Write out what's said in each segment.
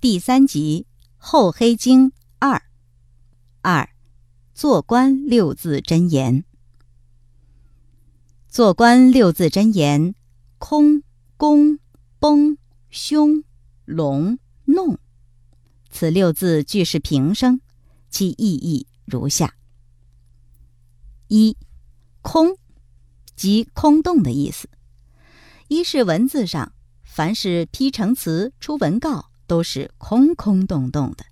第三集《厚黑经二》二，做官六字真言。做官六字真言：空、宫、崩、凶、龙、弄。此六字俱是平声，其意义如下：一，空，即空洞的意思。一是文字上，凡是批成词、出文告。都是空空洞洞的，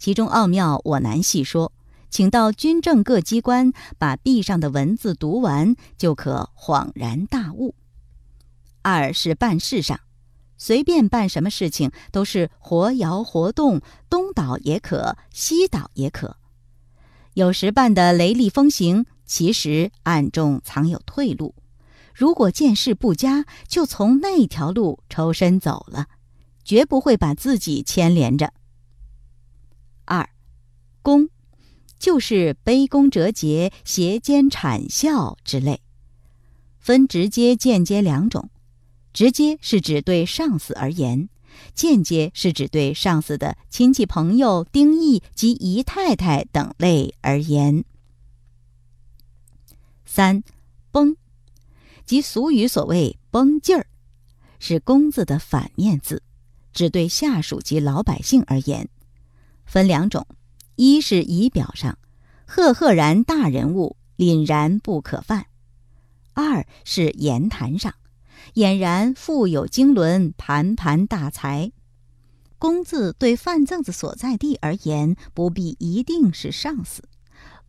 其中奥妙我难细说，请到军政各机关把壁上的文字读完，就可恍然大悟。二是办事上，随便办什么事情都是活摇活动，东倒也可，西倒也可。有时办的雷厉风行，其实暗中藏有退路。如果见势不佳，就从那条路抽身走了。绝不会把自己牵连着。二，宫，就是卑躬折节、斜肩谄笑之类，分直接、间接两种。直接是指对上司而言，间接是指对上司的亲戚朋友、丁义及姨太太等类而言。三，绷，即俗语所谓“绷劲儿”，是“弓”字的反面字。只对下属及老百姓而言，分两种：一是仪表上，赫赫然大人物，凛然不可犯；二是言谈上，俨然富有经纶，盘盘大才。公字对范正子所在地而言，不必一定是上司；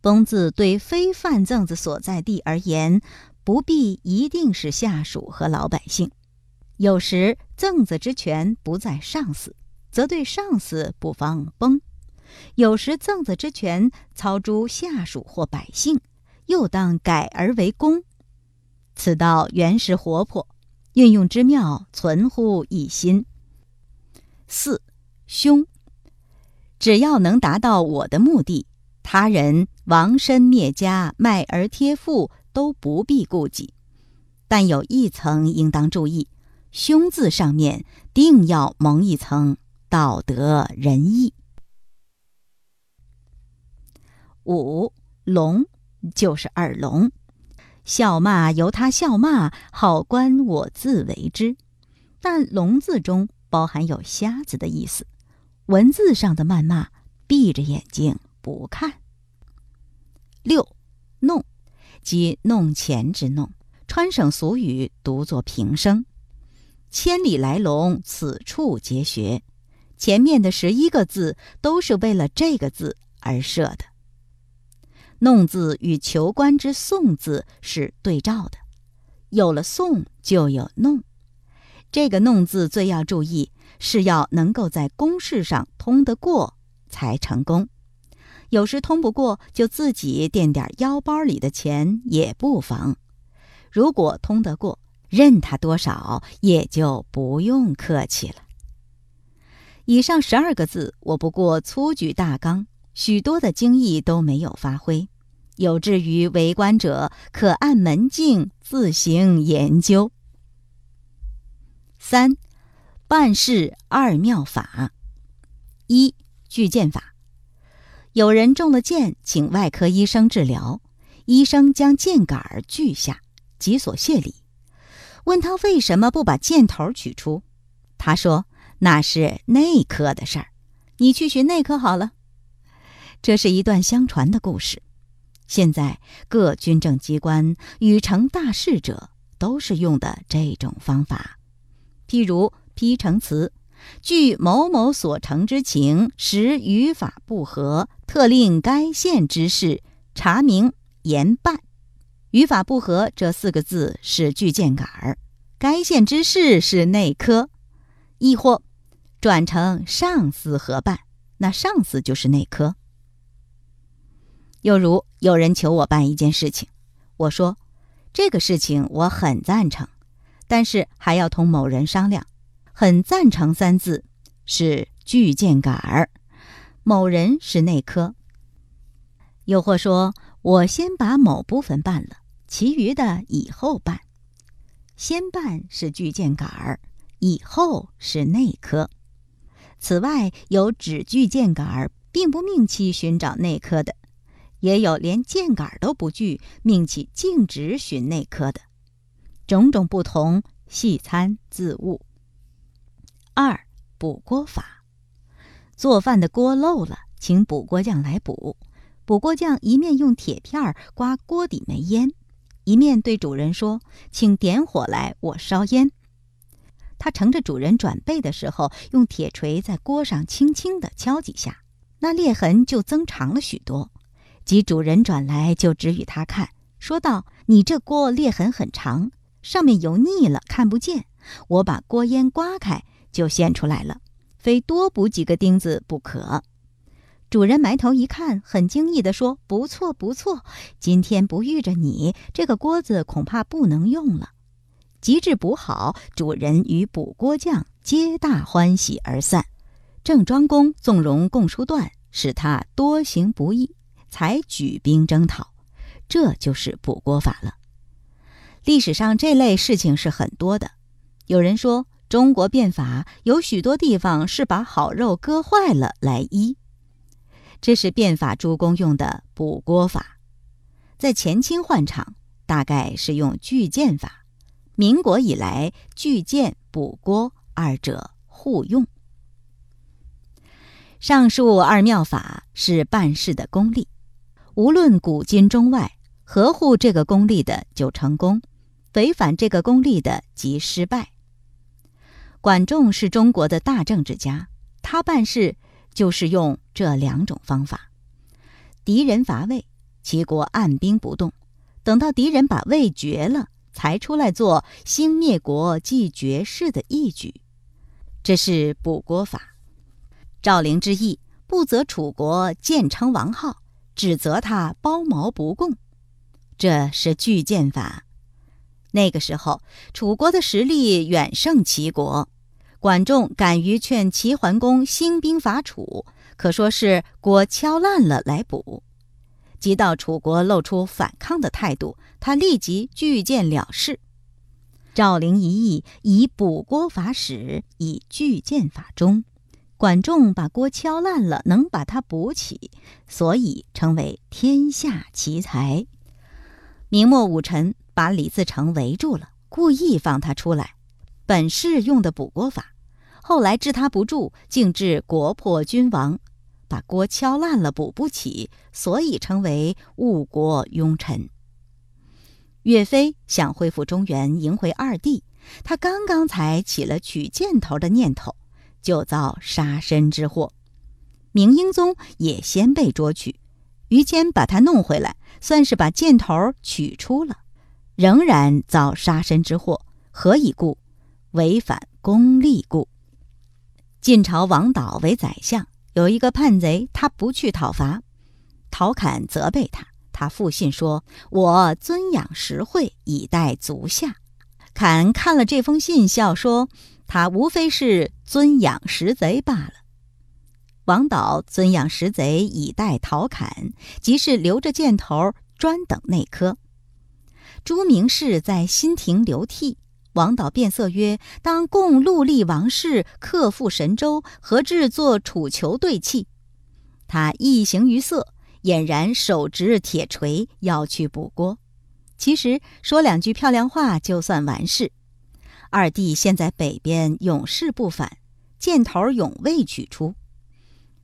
崩字对非范正子所在地而言，不必一定是下属和老百姓。有时赠子之权不在上司，则对上司不妨崩；有时赠子之权操诸下属或百姓，又当改而为公。此道原始活泼，运用之妙存乎一心。四凶，只要能达到我的目的，他人亡身灭家、卖儿贴妇都不必顾忌。但有一层应当注意。凶字上面定要蒙一层道德仁义。五龙就是耳聋，笑骂由他笑骂，好官我自为之。但龙字中包含有瞎子的意思，文字上的谩骂，闭着眼睛不看。六弄即弄钱之弄，川省俗语读作平声。千里来龙，此处结学。前面的十一个字都是为了这个字而设的。弄字与求官之送字是对照的，有了送就有弄。这个弄字最要注意，是要能够在公事上通得过才成功。有时通不过，就自己垫点腰包里的钱也不妨。如果通得过，任他多少，也就不用客气了。以上十二个字，我不过粗举大纲，许多的精义都没有发挥，有志于为官者可按门径自行研究。三，办事二妙法：一锯剑法。有人中了箭，请外科医生治疗，医生将箭杆儿锯下，即所谢礼。问他为什么不把箭头取出？他说：“那是内科的事儿，你去学内科好了。”这是一段相传的故事。现在各军政机关与成大事者都是用的这种方法。譬如批成词，据某某所成之情，实语法不合，特令该县之事查明严办。语法不合这四个字是锯箭杆儿，该县之事是内科，亦或转成上司合办，那上司就是内科。又如有人求我办一件事情，我说这个事情我很赞成，但是还要同某人商量。很赞成三字是锯箭杆儿，某人是内科。又或说。我先把某部分办了，其余的以后办。先办是锯箭杆儿，以后是内科。此外，有只锯剑杆儿，并不命其寻找内科的；也有连剑杆都不锯，命其径直寻内科的。种种不同，细参自悟。二补锅法：做饭的锅漏了，请补锅匠来补。补锅匠一面用铁片儿刮锅底煤烟，一面对主人说：“请点火来，我烧烟。”他乘着主人转背的时候，用铁锤在锅上轻轻地敲几下，那裂痕就增长了许多。及主人转来，就指与他看，说道：“你这锅裂痕很长，上面油腻了，看不见。我把锅烟刮开，就现出来了，非多补几个钉子不可。”主人埋头一看，很惊异地说：“不错，不错！今天不遇着你，这个锅子恐怕不能用了。”及至补好，主人与补锅匠皆大欢喜而散。郑庄公纵容共叔段，使他多行不义，才举兵征讨。这就是补锅法了。历史上这类事情是很多的。有人说，中国变法有许多地方是把好肉割坏了来医。这是变法诸公用的补锅法，在前清换场，大概是用锯剑法；民国以来，锯剑补锅二者互用。上述二妙法是办事的功力，无论古今中外，合乎这个功力的就成功，违反这个功力的即失败。管仲是中国的大政治家，他办事。就是用这两种方法，敌人伐魏，齐国按兵不动，等到敌人把魏绝了，才出来做兴灭国、继绝世的义举，这是补国法。赵灵之意不责楚国建称王号，只责他包茅不共，这是拒谏法。那个时候，楚国的实力远胜齐国。管仲敢于劝齐桓公兴兵伐楚，可说是锅敲烂了来补。即到楚国露出反抗的态度，他立即拒谏了事。赵灵一役以补锅法始，以拒谏法终。管仲把锅敲烂了，能把它补起，所以称为天下奇才。明末武臣把李自成围住了，故意放他出来。本是用的补锅法，后来治他不住，竟致国破君亡，把锅敲烂了，补不起，所以称为误国庸臣。岳飞想恢复中原，迎回二弟，他刚刚才起了取箭头的念头，就遭杀身之祸。明英宗也先被捉去，于谦把他弄回来，算是把箭头取出了，仍然遭杀身之祸。何以故？违反公例故。晋朝王导为宰相，有一个叛贼，他不去讨伐，陶侃责备他，他复信说：“我尊养实惠，以待足下。”侃看了这封信，笑说：“他无非是尊养实贼罢了。”王导尊养实贼，以待陶侃，即是留着箭头，专等内科。朱明士在新亭流涕。王导变色曰：“当共戮力王室，克复神州，何至作楚囚对泣？”他一行于色，俨然手执铁锤要去补锅。其实说两句漂亮话就算完事。二弟现在北边永世不返，箭头永未取出。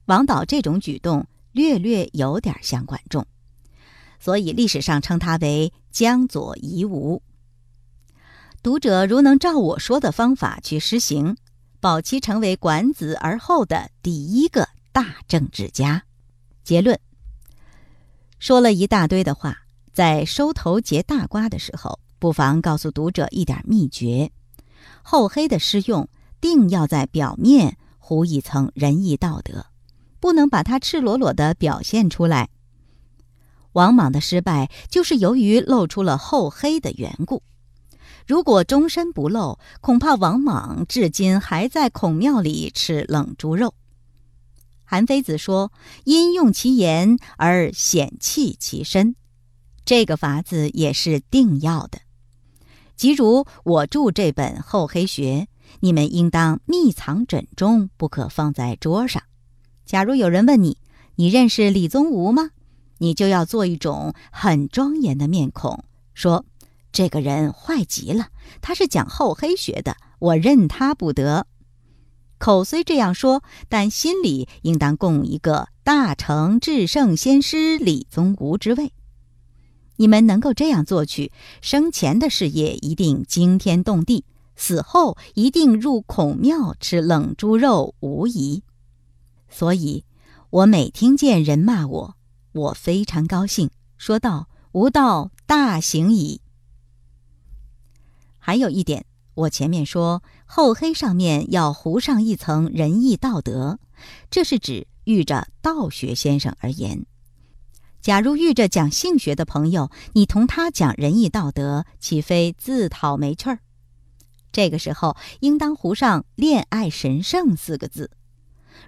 王导这种举动略略有点像管仲，所以历史上称他为江左夷吾。读者如能照我说的方法去施行，保其成为管子而后的第一个大政治家。结论说了一大堆的话，在收头结大瓜的时候，不妨告诉读者一点秘诀：厚黑的施用，定要在表面糊一层仁义道德，不能把它赤裸裸的表现出来。王莽的失败，就是由于露出了厚黑的缘故。如果终身不露，恐怕王莽至今还在孔庙里吃冷猪肉。韩非子说：“因用其言而显弃其身。”这个法子也是定要的。即如我著这本《厚黑学》，你们应当密藏枕中，不可放在桌上。假如有人问你，你认识李宗吾吗？你就要做一种很庄严的面孔，说：“这个人坏极了，他是讲厚黑学的，我认他不得。”口虽这样说，但心里应当供一个大成至圣先师李宗吾之位。你们能够这样做去，生前的事业一定惊天动地，死后一定入孔庙吃冷猪肉，无疑。所以，我每听见人骂我，我非常高兴，说道：“吾道大行矣。”还有一点，我前面说厚黑上面要糊上一层仁义道德，这是指遇着道学先生而言。假如遇着讲性学的朋友，你同他讲仁义道德，岂非自讨没趣儿？这个时候应当糊上“恋爱神圣”四个字。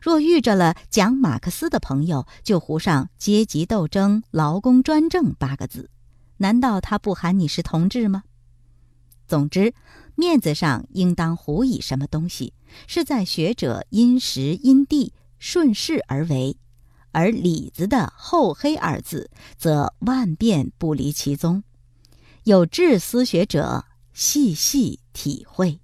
若遇着了讲马克思的朋友，就糊上“阶级斗争、劳工专政”八个字。难道他不喊你是同志吗？总之，面子上应当糊以什么东西，是在学者因时因地顺势而为。而里子的“厚黑”二字，则万变不离其宗。有志思学者细细体会。